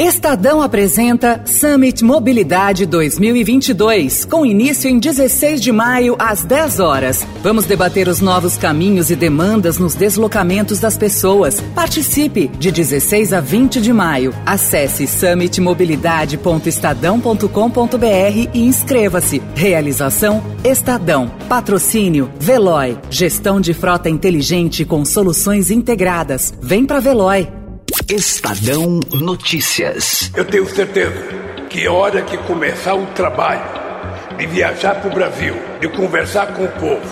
Estadão apresenta Summit Mobilidade 2022, com início em 16 de maio às 10 horas. Vamos debater os novos caminhos e demandas nos deslocamentos das pessoas. Participe de 16 a 20 de maio. Acesse summitmobilidade.estadão.com.br e inscreva-se. Realização Estadão. Patrocínio Veloy. Gestão de frota inteligente com soluções integradas. Vem pra Veloy. Estadão Notícias. Eu tenho certeza que a hora que começar o trabalho de viajar para o Brasil, de conversar com o povo,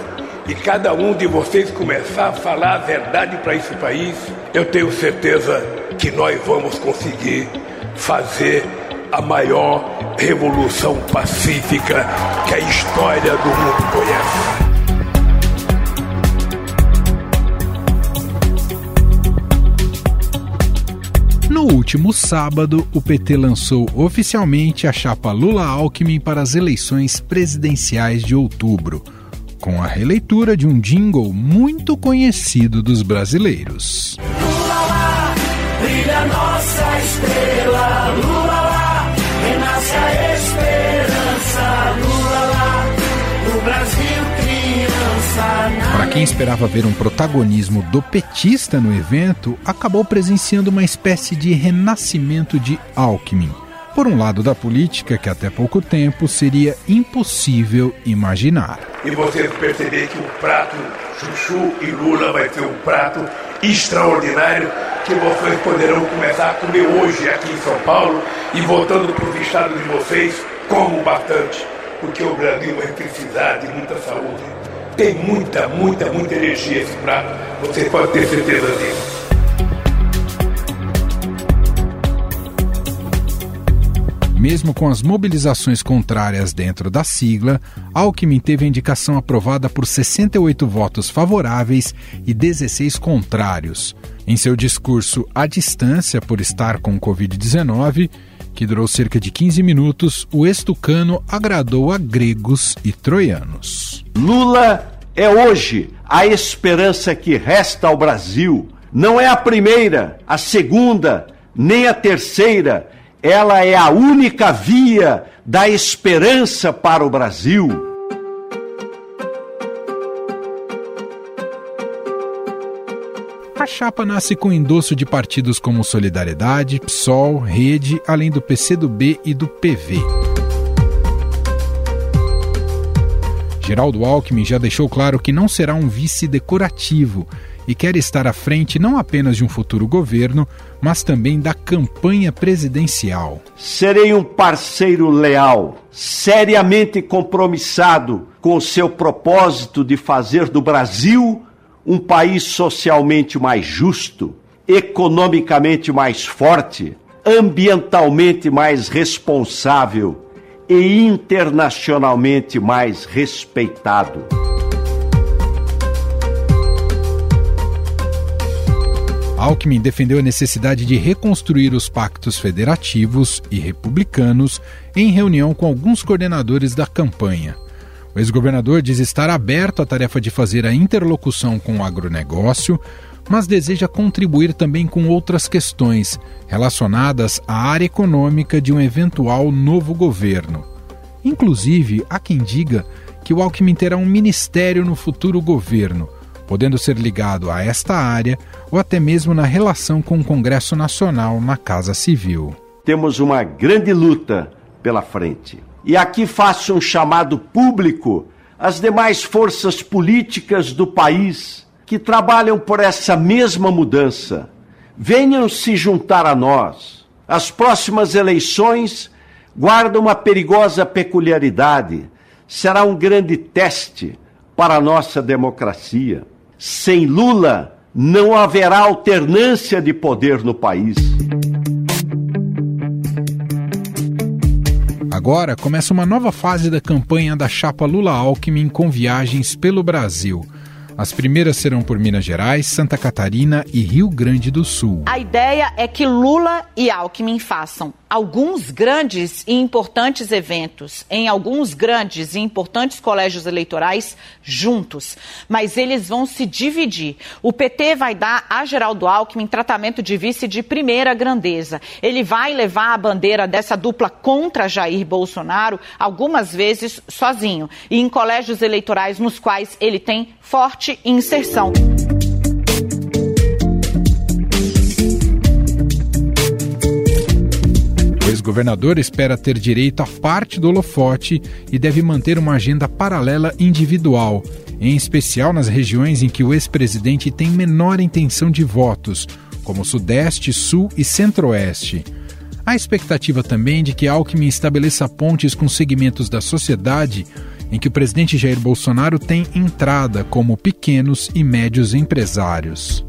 e cada um de vocês começar a falar a verdade para esse país, eu tenho certeza que nós vamos conseguir fazer a maior revolução pacífica que a história do mundo conhece. No último sábado, o PT lançou oficialmente a chapa Lula-Alckmin para as eleições presidenciais de outubro, com a releitura de um jingle muito conhecido dos brasileiros. Lula brilha nossa estrela, quem esperava ver um protagonismo do petista no evento, acabou presenciando uma espécie de renascimento de Alckmin. Por um lado da política que até pouco tempo seria impossível imaginar. E vocês perceberem que o prato Chuchu e Lula vai ser um prato extraordinário que vocês poderão começar a comer hoje aqui em São Paulo e voltando para os estados de vocês, como bastante, porque o Brasil vai precisar de muita saúde tem muita, muita, muita energia esse prato. Você pode ter certeza disso. Mesmo com as mobilizações contrárias dentro da sigla, Alckmin teve a indicação aprovada por 68 votos favoráveis e 16 contrários. Em seu discurso à distância por estar com Covid-19, que durou cerca de 15 minutos, o estucano agradou a gregos e troianos. Lula é hoje a esperança que resta ao Brasil. Não é a primeira, a segunda, nem a terceira. Ela é a única via da esperança para o Brasil. Chapa nasce com endosso de partidos como Solidariedade, PSOL, Rede, além do PCdoB e do PV. Geraldo Alckmin já deixou claro que não será um vice decorativo e quer estar à frente não apenas de um futuro governo, mas também da campanha presidencial. Serei um parceiro leal, seriamente compromissado com o seu propósito de fazer do Brasil um país socialmente mais justo, economicamente mais forte, ambientalmente mais responsável e internacionalmente mais respeitado. Alckmin defendeu a necessidade de reconstruir os pactos federativos e republicanos em reunião com alguns coordenadores da campanha. O ex-governador diz estar aberto à tarefa de fazer a interlocução com o agronegócio, mas deseja contribuir também com outras questões relacionadas à área econômica de um eventual novo governo. Inclusive, há quem diga que o Alckmin terá um ministério no futuro governo, podendo ser ligado a esta área ou até mesmo na relação com o Congresso Nacional na Casa Civil. Temos uma grande luta pela frente. E aqui faço um chamado público às demais forças políticas do país que trabalham por essa mesma mudança. Venham se juntar a nós. As próximas eleições guardam uma perigosa peculiaridade. Será um grande teste para a nossa democracia. Sem Lula, não haverá alternância de poder no país. Agora começa uma nova fase da campanha da chapa Lula-Alckmin com viagens pelo Brasil. As primeiras serão por Minas Gerais, Santa Catarina e Rio Grande do Sul. A ideia é que Lula e Alckmin façam alguns grandes e importantes eventos em alguns grandes e importantes colégios eleitorais juntos, mas eles vão se dividir. O PT vai dar a Geraldo Alckmin tratamento de vice de primeira grandeza. Ele vai levar a bandeira dessa dupla contra Jair Bolsonaro algumas vezes sozinho e em colégios eleitorais nos quais ele tem forte inserção. O ex-governador espera ter direito a parte do holofote e deve manter uma agenda paralela individual, em especial nas regiões em que o ex-presidente tem menor intenção de votos, como Sudeste, Sul e Centro-Oeste. Há expectativa também de que Alckmin estabeleça pontes com segmentos da sociedade em que o presidente Jair Bolsonaro tem entrada, como pequenos e médios empresários.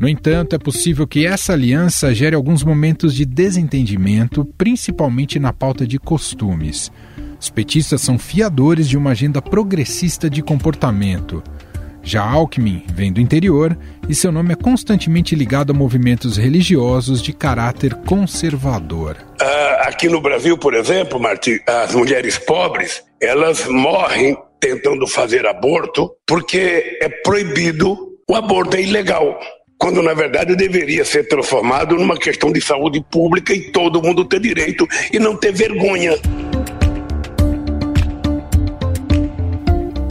No entanto, é possível que essa aliança gere alguns momentos de desentendimento, principalmente na pauta de costumes. Os petistas são fiadores de uma agenda progressista de comportamento. Já Alckmin vem do interior e seu nome é constantemente ligado a movimentos religiosos de caráter conservador. Uh, aqui no Brasil, por exemplo, as mulheres pobres elas morrem tentando fazer aborto porque é proibido, o aborto é ilegal. Quando na verdade deveria ser transformado numa questão de saúde pública e todo mundo ter direito e não ter vergonha.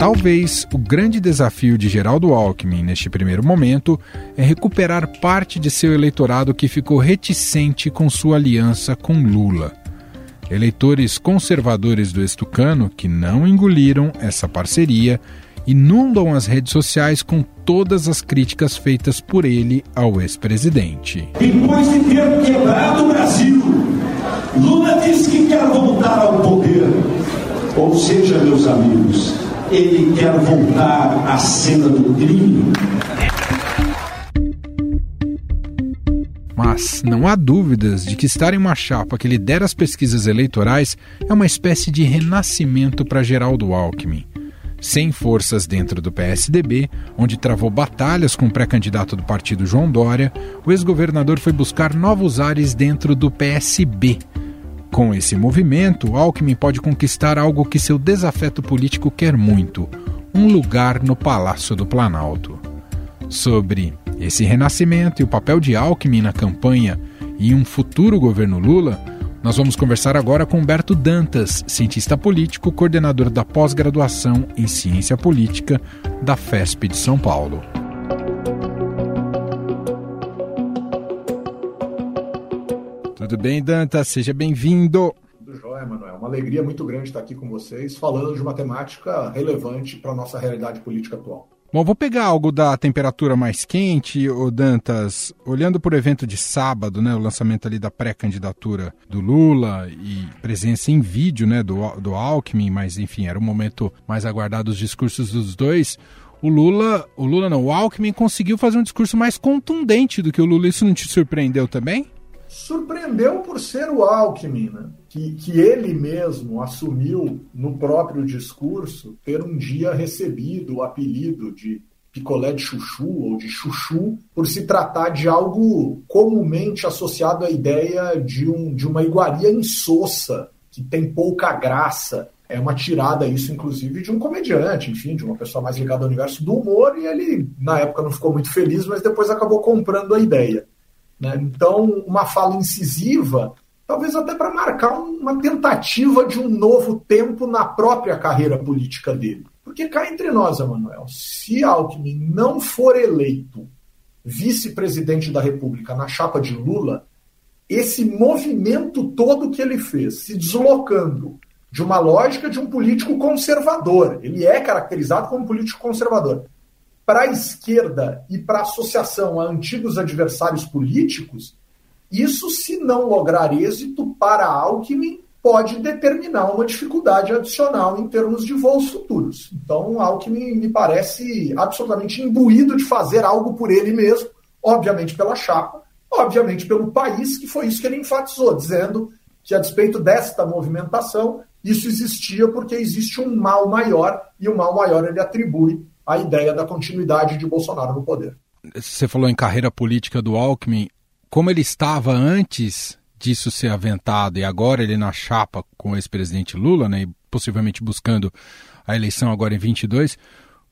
Talvez o grande desafio de Geraldo Alckmin neste primeiro momento é recuperar parte de seu eleitorado que ficou reticente com sua aliança com Lula. Eleitores conservadores do Estucano que não engoliram essa parceria inundam as redes sociais com todas as críticas feitas por ele ao ex-presidente. Depois de ter quebrado o Brasil, Lula disse que quer voltar ao poder. Ou seja, meus amigos, ele quer voltar à cena do crime. Mas não há dúvidas de que estar em uma chapa que lidera as pesquisas eleitorais é uma espécie de renascimento para Geraldo Alckmin. Sem forças dentro do PSDB, onde travou batalhas com o pré-candidato do partido João Dória, o ex-governador foi buscar novos ares dentro do PSB, com esse movimento, Alckmin pode conquistar algo que seu desafeto político quer muito: um lugar no Palácio do Planalto. Sobre esse renascimento e o papel de Alckmin na campanha e um futuro governo Lula, nós vamos conversar agora com Humberto Dantas, cientista político, coordenador da pós-graduação em Ciência Política da FESP de São Paulo. Tudo bem, Danta? Seja bem-vindo. Tudo jóia, Manuel. Uma alegria muito grande estar aqui com vocês, falando de uma temática relevante para a nossa realidade política atual. Bom, vou pegar algo da temperatura mais quente, o Dantas, olhando por evento de sábado, né, o lançamento ali da pré-candidatura do Lula e presença em vídeo, né, do, do Alckmin, mas enfim, era o momento mais aguardado dos discursos dos dois. O Lula, o Lula não, o Alckmin conseguiu fazer um discurso mais contundente do que o Lula. Isso não te surpreendeu também? Surpreendeu por ser o Alckmin, né? que, que ele mesmo assumiu no próprio discurso ter um dia recebido o apelido de picolé de chuchu ou de chuchu por se tratar de algo comumente associado à ideia de, um, de uma iguaria insossa, que tem pouca graça. É uma tirada isso, inclusive, de um comediante, enfim, de uma pessoa mais ligada ao universo do humor, e ele, na época, não ficou muito feliz, mas depois acabou comprando a ideia. Né? Então, uma fala incisiva, talvez até para marcar uma tentativa de um novo tempo na própria carreira política dele. Porque cá entre nós, Emanuel, se Alckmin não for eleito vice-presidente da República na chapa de Lula, esse movimento todo que ele fez, se deslocando de uma lógica de um político conservador, ele é caracterizado como político conservador, para a esquerda e para a associação a antigos adversários políticos, isso, se não lograr êxito para Alckmin, pode determinar uma dificuldade adicional em termos de voos futuros. Então, Alckmin me parece absolutamente imbuído de fazer algo por ele mesmo, obviamente pela chapa, obviamente pelo país, que foi isso que ele enfatizou, dizendo que, a despeito desta movimentação, isso existia porque existe um mal maior, e o mal maior ele atribui à ideia da continuidade de Bolsonaro no poder. Você falou em carreira política do Alckmin, como ele estava antes disso ser aventado e agora ele na chapa com o ex-presidente Lula, né, e possivelmente buscando a eleição agora em 22,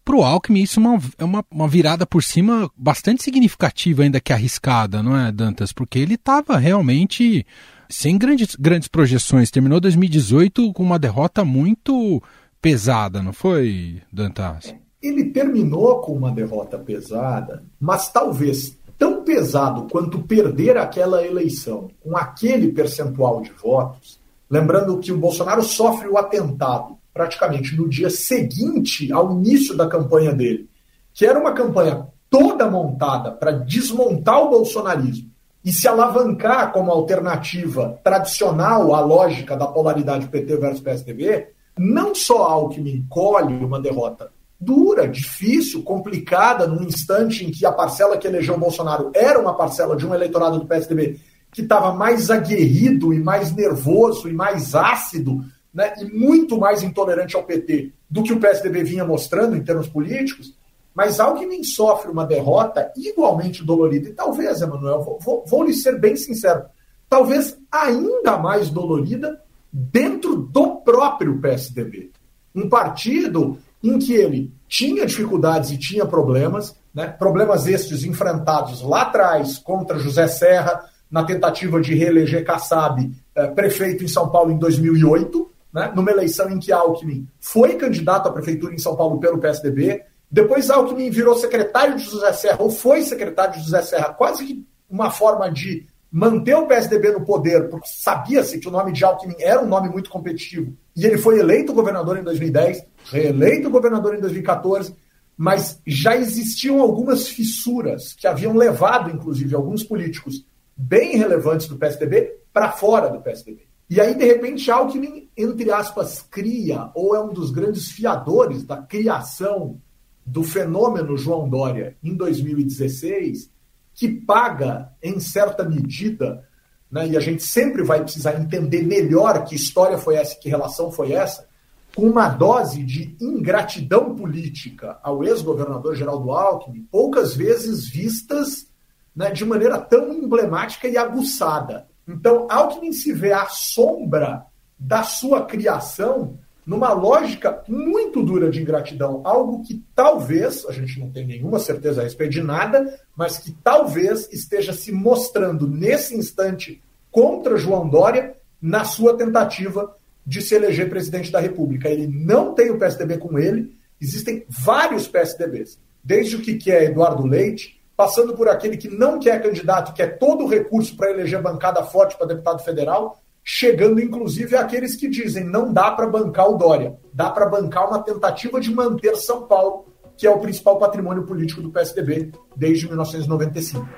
para o Alckmin isso é uma, é uma, uma, virada por cima bastante significativa, ainda que arriscada, não é, Dantas? Porque ele estava realmente sem grandes, grandes projeções. Terminou 2018 com uma derrota muito pesada, não foi, Dantas? Ele terminou com uma derrota pesada, mas talvez tão pesado quanto perder aquela eleição com aquele percentual de votos. Lembrando que o Bolsonaro sofre o atentado praticamente no dia seguinte ao início da campanha dele, que era uma campanha toda montada para desmontar o bolsonarismo e se alavancar como alternativa tradicional à lógica da polaridade PT versus PSDB, não só Alckmin colhe uma derrota dura, difícil, complicada, num instante em que a parcela que elegeu o Bolsonaro era uma parcela de um eleitorado do PSDB que estava mais aguerrido e mais nervoso e mais ácido né, e muito mais intolerante ao PT do que o PSDB vinha mostrando em termos políticos, mas Alckmin sofre uma derrota igualmente dolorida. E talvez, Emanuel, vou, vou, vou lhe ser bem sincero, talvez ainda mais dolorida dentro do próprio PSDB. Um partido em que ele tinha dificuldades e tinha problemas, né, problemas estes enfrentados lá atrás contra José Serra, na tentativa de reeleger Kassab eh, prefeito em São Paulo em 2008, né, numa eleição em que Alckmin foi candidato à prefeitura em São Paulo pelo PSDB, depois Alckmin virou secretário de José Serra, ou foi secretário de José Serra, quase que uma forma de manter o PSDB no poder, porque sabia-se que o nome de Alckmin era um nome muito competitivo, e ele foi eleito governador em 2010, reeleito governador em 2014, mas já existiam algumas fissuras que haviam levado, inclusive, alguns políticos bem relevantes do PSDB para fora do PSDB. E aí, de repente, Alckmin, entre aspas, cria, ou é um dos grandes fiadores da criação do fenômeno João Dória em 2016, que paga, em certa medida, né, e a gente sempre vai precisar entender melhor que história foi essa, que relação foi essa, com uma dose de ingratidão política ao ex-governador Geraldo Alckmin, poucas vezes vistas né, de maneira tão emblemática e aguçada. Então, Alckmin se vê à sombra da sua criação numa lógica muito dura de ingratidão, algo que talvez, a gente não tem nenhuma certeza a respeito de nada, mas que talvez esteja se mostrando nesse instante contra João Dória na sua tentativa de se eleger presidente da República. Ele não tem o PSDB com ele, existem vários PSDBs, desde o que quer Eduardo Leite, passando por aquele que não quer candidato, quer todo o recurso para eleger bancada forte para deputado federal, chegando inclusive àqueles que dizem não dá para bancar o Dória, dá para bancar uma tentativa de manter São Paulo, que é o principal patrimônio político do PSDB desde 1995.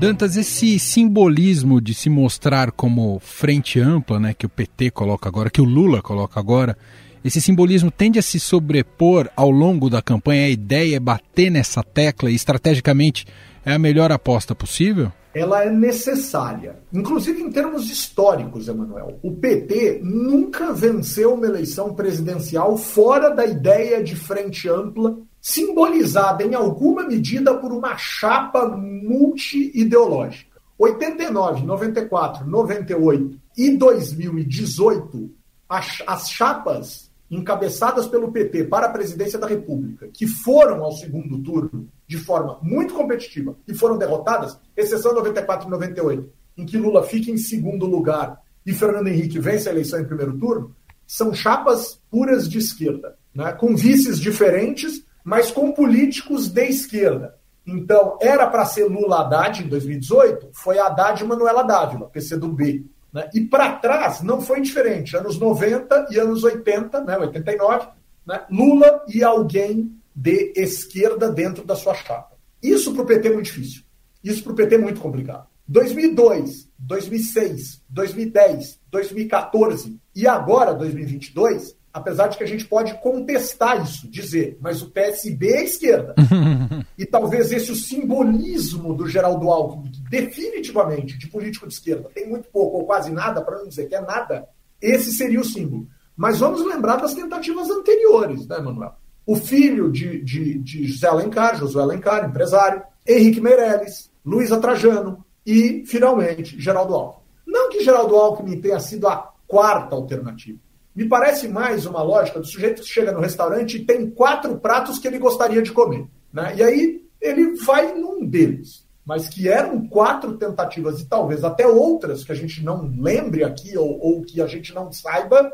Dantas, esse simbolismo de se mostrar como frente ampla, né, que o PT coloca agora, que o Lula coloca agora, esse simbolismo tende a se sobrepor ao longo da campanha. A ideia é bater nessa tecla e, estrategicamente, é a melhor aposta possível? Ela é necessária, inclusive em termos históricos, Emanuel. O PT nunca venceu uma eleição presidencial fora da ideia de frente ampla, simbolizada em alguma medida por uma chapa multi-ideológica. 89, 94, 98 e 2018, as, as chapas encabeçadas pelo PT para a presidência da República, que foram ao segundo turno de forma muito competitiva e foram derrotadas, exceção 94 e 98, em que Lula fica em segundo lugar e Fernando Henrique vence a eleição em primeiro turno, são chapas puras de esquerda, né? com vices diferentes, mas com políticos de esquerda. Então, era para ser Lula Haddad em 2018, foi Haddad e Manuela Dávila, PCdoB. Né? E para trás não foi diferente. Anos 90 e anos 80, né, 89, né, Lula e alguém de esquerda dentro da sua chapa. Isso para o PT é muito difícil. Isso para o PT é muito complicado. 2002, 2006, 2010, 2014 e agora 2022, apesar de que a gente pode contestar isso, dizer, mas o PSB é esquerda. e talvez esse o simbolismo do Geraldo Alckmin, que definitivamente de político de esquerda tem muito pouco ou quase nada, para não dizer que é nada, esse seria o símbolo. Mas vamos lembrar das tentativas anteriores, né, Manuel? O filho de, de, de José Alencar, Josué Alencar, empresário, Henrique Meirelles, Luísa Trajano e, finalmente, Geraldo Alckmin. Não que Geraldo Alckmin tenha sido a quarta alternativa. Me parece mais uma lógica do sujeito que chega no restaurante e tem quatro pratos que ele gostaria de comer. Né? E aí ele vai num deles. Mas que eram quatro tentativas e talvez até outras que a gente não lembre aqui ou, ou que a gente não saiba,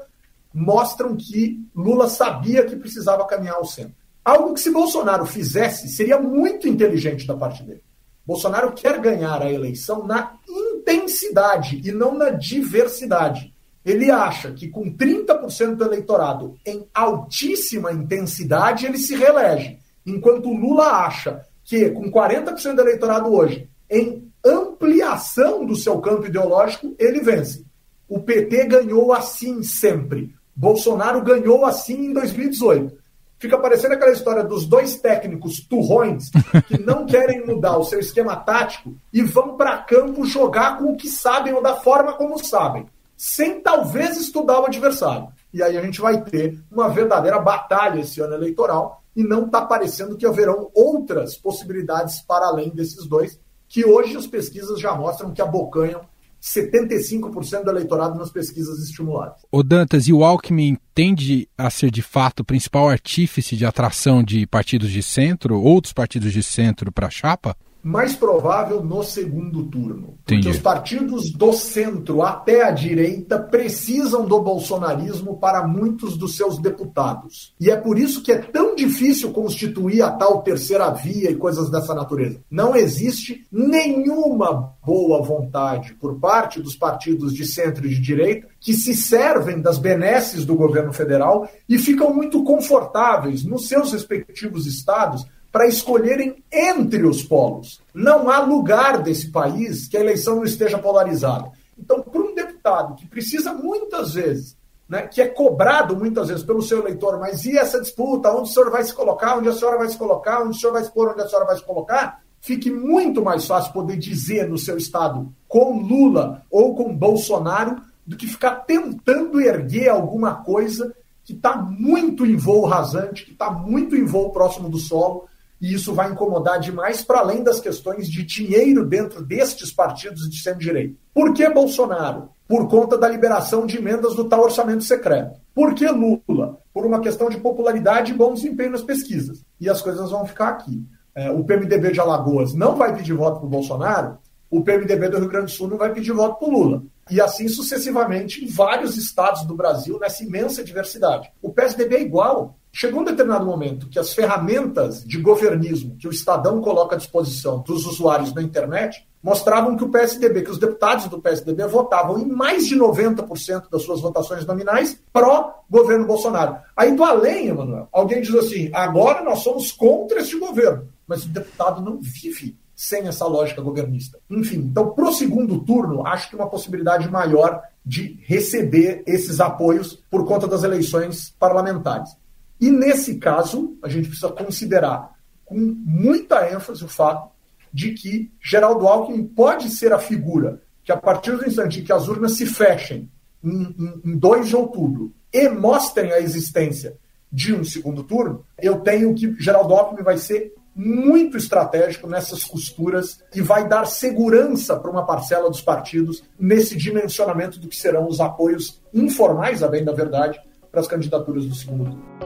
mostram que Lula sabia que precisava caminhar ao centro. Algo que se Bolsonaro fizesse seria muito inteligente da parte dele. Bolsonaro quer ganhar a eleição na intensidade e não na diversidade. Ele acha que com 30% do eleitorado em altíssima intensidade ele se reelege, enquanto Lula acha que com 40% do eleitorado hoje em ampliação do seu campo ideológico ele vence. O PT ganhou assim sempre. Bolsonaro ganhou assim em 2018. Fica parecendo aquela história dos dois técnicos turrões que não querem mudar o seu esquema tático e vão para campo jogar com o que sabem ou da forma como sabem, sem talvez estudar o adversário. E aí a gente vai ter uma verdadeira batalha esse ano eleitoral e não está parecendo que haverão outras possibilidades para além desses dois, que hoje as pesquisas já mostram que abocanham 75% do eleitorado nas pesquisas estimuladas. O Dantas, e o Alckmin tende a ser de fato o principal artífice de atração de partidos de centro, outros partidos de centro para a chapa? Mais provável no segundo turno. Porque os partidos do centro até a direita precisam do bolsonarismo para muitos dos seus deputados. E é por isso que é tão difícil constituir a tal terceira via e coisas dessa natureza. Não existe nenhuma boa vontade por parte dos partidos de centro e de direita que se servem das benesses do governo federal e ficam muito confortáveis nos seus respectivos estados para escolherem entre os polos. Não há lugar desse país que a eleição não esteja polarizada. Então, para um deputado que precisa muitas vezes, né, que é cobrado muitas vezes pelo seu eleitor, mas e essa disputa? Onde o senhor vai se colocar? Onde a senhora vai se colocar? Onde o senhor vai se pôr? Onde a senhora vai se colocar? Fique muito mais fácil poder dizer no seu estado com Lula ou com Bolsonaro do que ficar tentando erguer alguma coisa que está muito em voo rasante, que está muito em voo próximo do solo e isso vai incomodar demais para além das questões de dinheiro dentro destes partidos de centro-direita. Por que Bolsonaro? Por conta da liberação de emendas do tal orçamento secreto. Por que Lula? Por uma questão de popularidade e bom desempenho nas pesquisas. E as coisas vão ficar aqui. É, o PMDB de Alagoas não vai pedir voto para o Bolsonaro, o PMDB do Rio Grande do Sul não vai pedir voto para o Lula. E assim sucessivamente em vários estados do Brasil, nessa imensa diversidade. O PSDB é igual. Chegou um determinado momento que as ferramentas de governismo que o Estadão coloca à disposição dos usuários na internet mostravam que o PSDB, que os deputados do PSDB votavam em mais de 90% das suas votações nominais pró-governo Bolsonaro. Aí do além, Emanuel, alguém diz assim: agora nós somos contra este governo. Mas o deputado não vive sem essa lógica governista. Enfim, então, para o segundo turno, acho que uma possibilidade maior de receber esses apoios por conta das eleições parlamentares. E nesse caso, a gente precisa considerar com muita ênfase o fato de que Geraldo Alckmin pode ser a figura que, a partir do instante em que as urnas se fechem em, em, em 2 de outubro e mostrem a existência de um segundo turno, eu tenho que Geraldo Alckmin vai ser muito estratégico nessas costuras e vai dar segurança para uma parcela dos partidos nesse dimensionamento do que serão os apoios informais, a bem da verdade, para as candidaturas do segundo turno.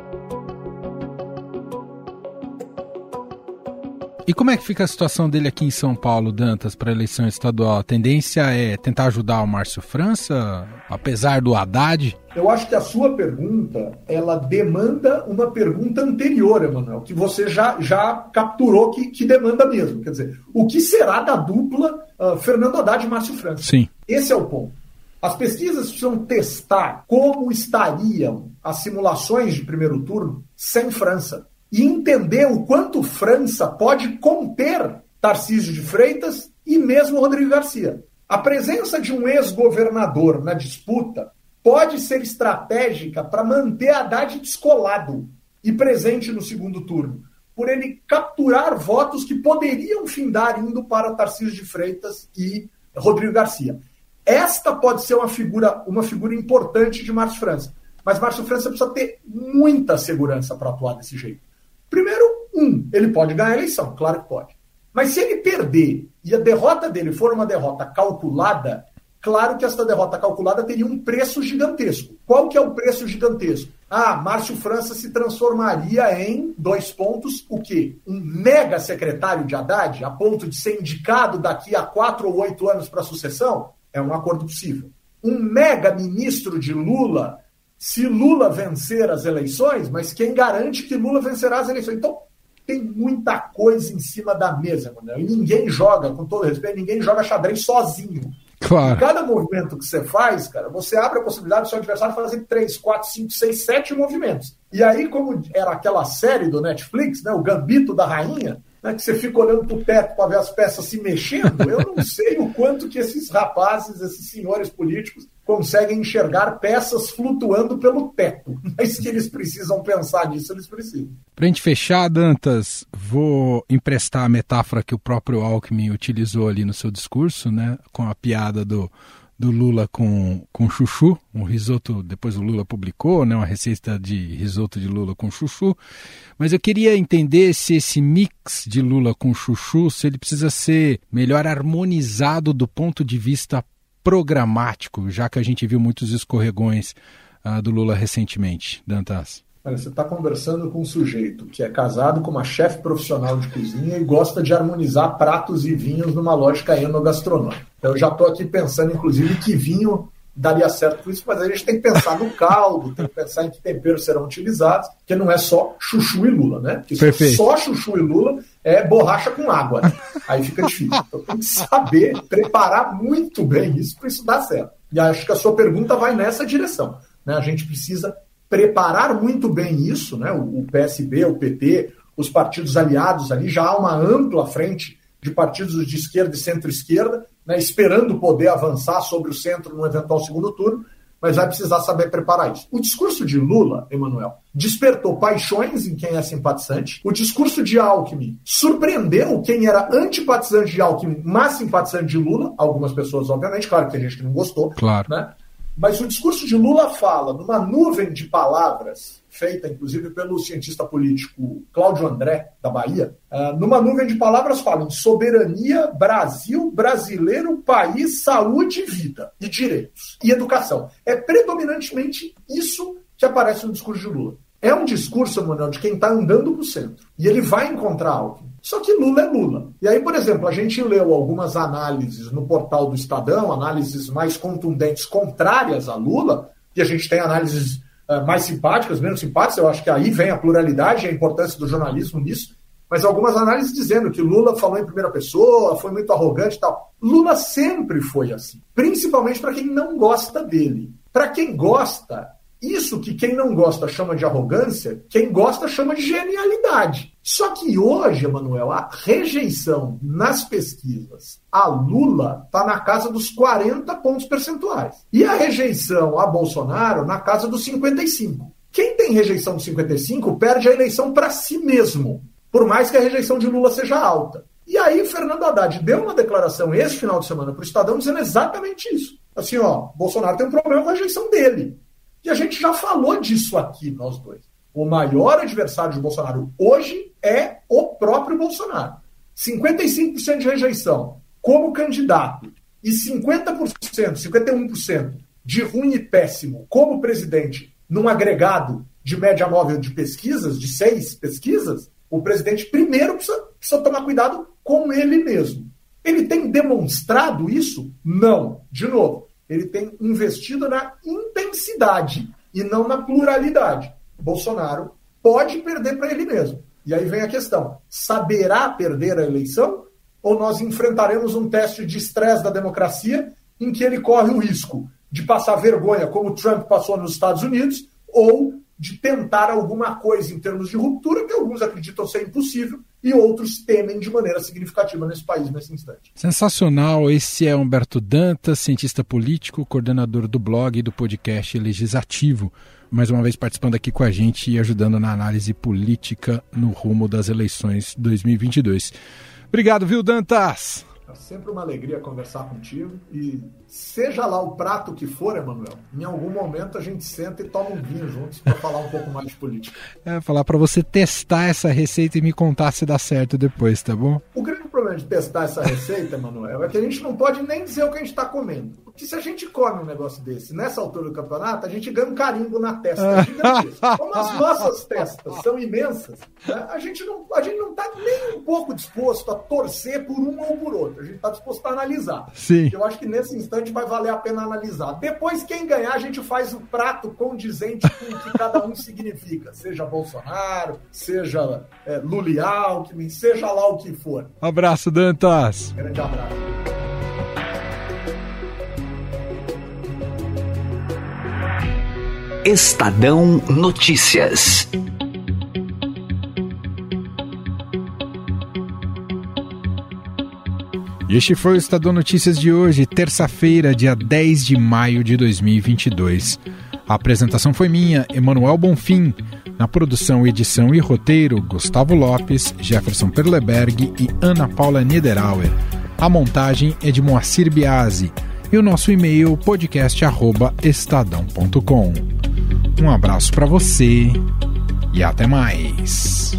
E como é que fica a situação dele aqui em São Paulo, Dantas, para a eleição estadual? A tendência é tentar ajudar o Márcio França, apesar do Haddad? Eu acho que a sua pergunta, ela demanda uma pergunta anterior, Emanuel, que você já, já capturou que, que demanda mesmo. Quer dizer, o que será da dupla uh, Fernando Haddad e Márcio França? Sim. Esse é o ponto. As pesquisas precisam testar como estariam as simulações de primeiro turno sem França e entender o quanto França pode conter Tarcísio de Freitas e mesmo Rodrigo Garcia. A presença de um ex-governador na disputa pode ser estratégica para manter Haddad descolado e presente no segundo turno. por ele capturar votos que poderiam findar indo para Tarcísio de Freitas e Rodrigo Garcia. Esta pode ser uma figura, uma figura importante de Márcio França. Mas Márcio França precisa ter muita segurança para atuar desse jeito. Primeiro, um, ele pode ganhar a eleição, claro que pode. Mas se ele perder e a derrota dele for uma derrota calculada, claro que esta derrota calculada teria um preço gigantesco. Qual que é o preço gigantesco? Ah, Márcio França se transformaria em dois pontos, o quê? Um mega secretário de Haddad, a ponto de ser indicado daqui a quatro ou oito anos para a sucessão? É um acordo possível. Um mega ministro de Lula, se Lula vencer as eleições, mas quem garante que Lula vencerá as eleições? Então, tem muita coisa em cima da mesa, Manuel. E ninguém joga, com todo respeito, ninguém joga xadrez sozinho. Claro. Cada movimento que você faz, cara, você abre a possibilidade do seu adversário fazer 3, 4, 5, 6, 7 movimentos. E aí, como era aquela série do Netflix, né, o Gambito da Rainha, né, que você fica olhando para o teto para ver as peças se mexendo, eu não sei o quanto que esses rapazes, esses senhores políticos, conseguem enxergar peças flutuando pelo teto. Mas que eles precisam pensar nisso, eles precisam. Para a gente fechar, Dantas, vou emprestar a metáfora que o próprio Alckmin utilizou ali no seu discurso, né, com a piada do do Lula com, com chuchu, um risoto, depois o Lula publicou, né, uma receita de risoto de Lula com chuchu. Mas eu queria entender se esse mix de Lula com chuchu, se ele precisa ser melhor harmonizado do ponto de vista programático, já que a gente viu muitos escorregões uh, do Lula recentemente. Dantas. Olha, você está conversando com um sujeito que é casado com uma chefe profissional de cozinha e gosta de harmonizar pratos e vinhos numa lógica enogastronômica. Então, eu já estou aqui pensando, inclusive, que vinho daria certo com isso, mas a gente tem que pensar no caldo, tem que pensar em que temperos serão utilizados, porque não é só chuchu e lula, né? Porque Perfeito. só chuchu e lula é borracha com água. Né? Aí fica difícil. Então tem que saber preparar muito bem isso para isso dar certo. E acho que a sua pergunta vai nessa direção. Né? A gente precisa preparar muito bem isso, né? O PSB, o PT, os partidos aliados ali, já há uma ampla frente de partidos de esquerda e centro-esquerda, né, esperando poder avançar sobre o centro no eventual segundo turno, mas vai precisar saber preparar isso. O discurso de Lula, Emanuel, despertou paixões em quem é simpatizante. O discurso de Alckmin surpreendeu quem era antipatizante de Alckmin, mas simpatizante de Lula. Algumas pessoas, obviamente, claro que tem gente que não gostou. Claro. Né? Mas o discurso de Lula fala numa nuvem de palavras, feita inclusive pelo cientista político Cláudio André, da Bahia, uh, numa nuvem de palavras fala em soberania, Brasil, brasileiro, país, saúde, vida e direitos e educação. É predominantemente isso que aparece no discurso de Lula. É um discurso, Manuel, de quem está andando para o centro. E ele vai encontrar Alckmin. Só que Lula é Lula. E aí, por exemplo, a gente leu algumas análises no portal do Estadão, análises mais contundentes contrárias a Lula, e a gente tem análises uh, mais simpáticas, menos simpáticas, eu acho que aí vem a pluralidade e a importância do jornalismo nisso, mas algumas análises dizendo que Lula falou em primeira pessoa, foi muito arrogante e tal. Lula sempre foi assim, principalmente para quem não gosta dele. Para quem gosta, isso que quem não gosta chama de arrogância, quem gosta chama de genialidade. Só que hoje, Emanuel, a rejeição nas pesquisas a Lula está na casa dos 40 pontos percentuais. E a rejeição a Bolsonaro na casa dos 55. Quem tem rejeição de 55 perde a eleição para si mesmo, por mais que a rejeição de Lula seja alta. E aí, Fernando Haddad deu uma declaração esse final de semana para o Estadão dizendo exatamente isso. Assim, ó, Bolsonaro tem um problema com a rejeição dele. E a gente já falou disso aqui, nós dois. O maior adversário de Bolsonaro hoje é o próprio Bolsonaro. 55% de rejeição como candidato e 50%, 51% de ruim e péssimo como presidente num agregado de média móvel de pesquisas, de seis pesquisas, o presidente primeiro precisa, precisa tomar cuidado com ele mesmo. Ele tem demonstrado isso? Não. De novo, ele tem investido na intensidade e não na pluralidade. Bolsonaro pode perder para ele mesmo. E aí vem a questão: saberá perder a eleição ou nós enfrentaremos um teste de estresse da democracia em que ele corre o risco de passar vergonha, como Trump passou nos Estados Unidos, ou de tentar alguma coisa em termos de ruptura que alguns acreditam ser impossível e outros temem de maneira significativa nesse país nesse instante. Sensacional. Esse é Humberto Dantas, cientista político, coordenador do blog e do podcast Legislativo. mais uma vez participando aqui com a gente e ajudando na análise política no rumo das eleições 2022. Obrigado, viu, Dantas? É sempre uma alegria conversar contigo e seja lá o prato que for, Emanuel, em algum momento a gente senta e toma um vinho juntos para falar um pouco mais de política. É, falar para você testar essa receita e me contar se dá certo depois, tá bom? O grande problema de testar essa receita, Emanuel, é que a gente não pode nem dizer o que a gente está comendo. Porque se a gente come um negócio desse nessa altura do campeonato, a gente ganha um carimbo na testa é Como as nossas testas são imensas, né, a gente não está nem um pouco disposto a torcer por um ou por outro. A gente está disposto a analisar. Sim. Eu acho que nesse instante vai valer a pena analisar. Depois, quem ganhar, a gente faz o prato condizente com o que cada um significa. Seja Bolsonaro, seja é, Alckmin, seja lá o que for. Abraço, Dantas. Grande abraço. Estadão Notícias. Este foi o Estadão Notícias de hoje, terça-feira, dia 10 de maio de 2022. A apresentação foi minha, Emanuel Bonfim. Na produção, edição e roteiro, Gustavo Lopes, Jefferson Perleberg e Ana Paula Niederauer. A montagem é de Moacir Biasi. E o nosso e-mail podcast@estadão.com. Um abraço para você e até mais.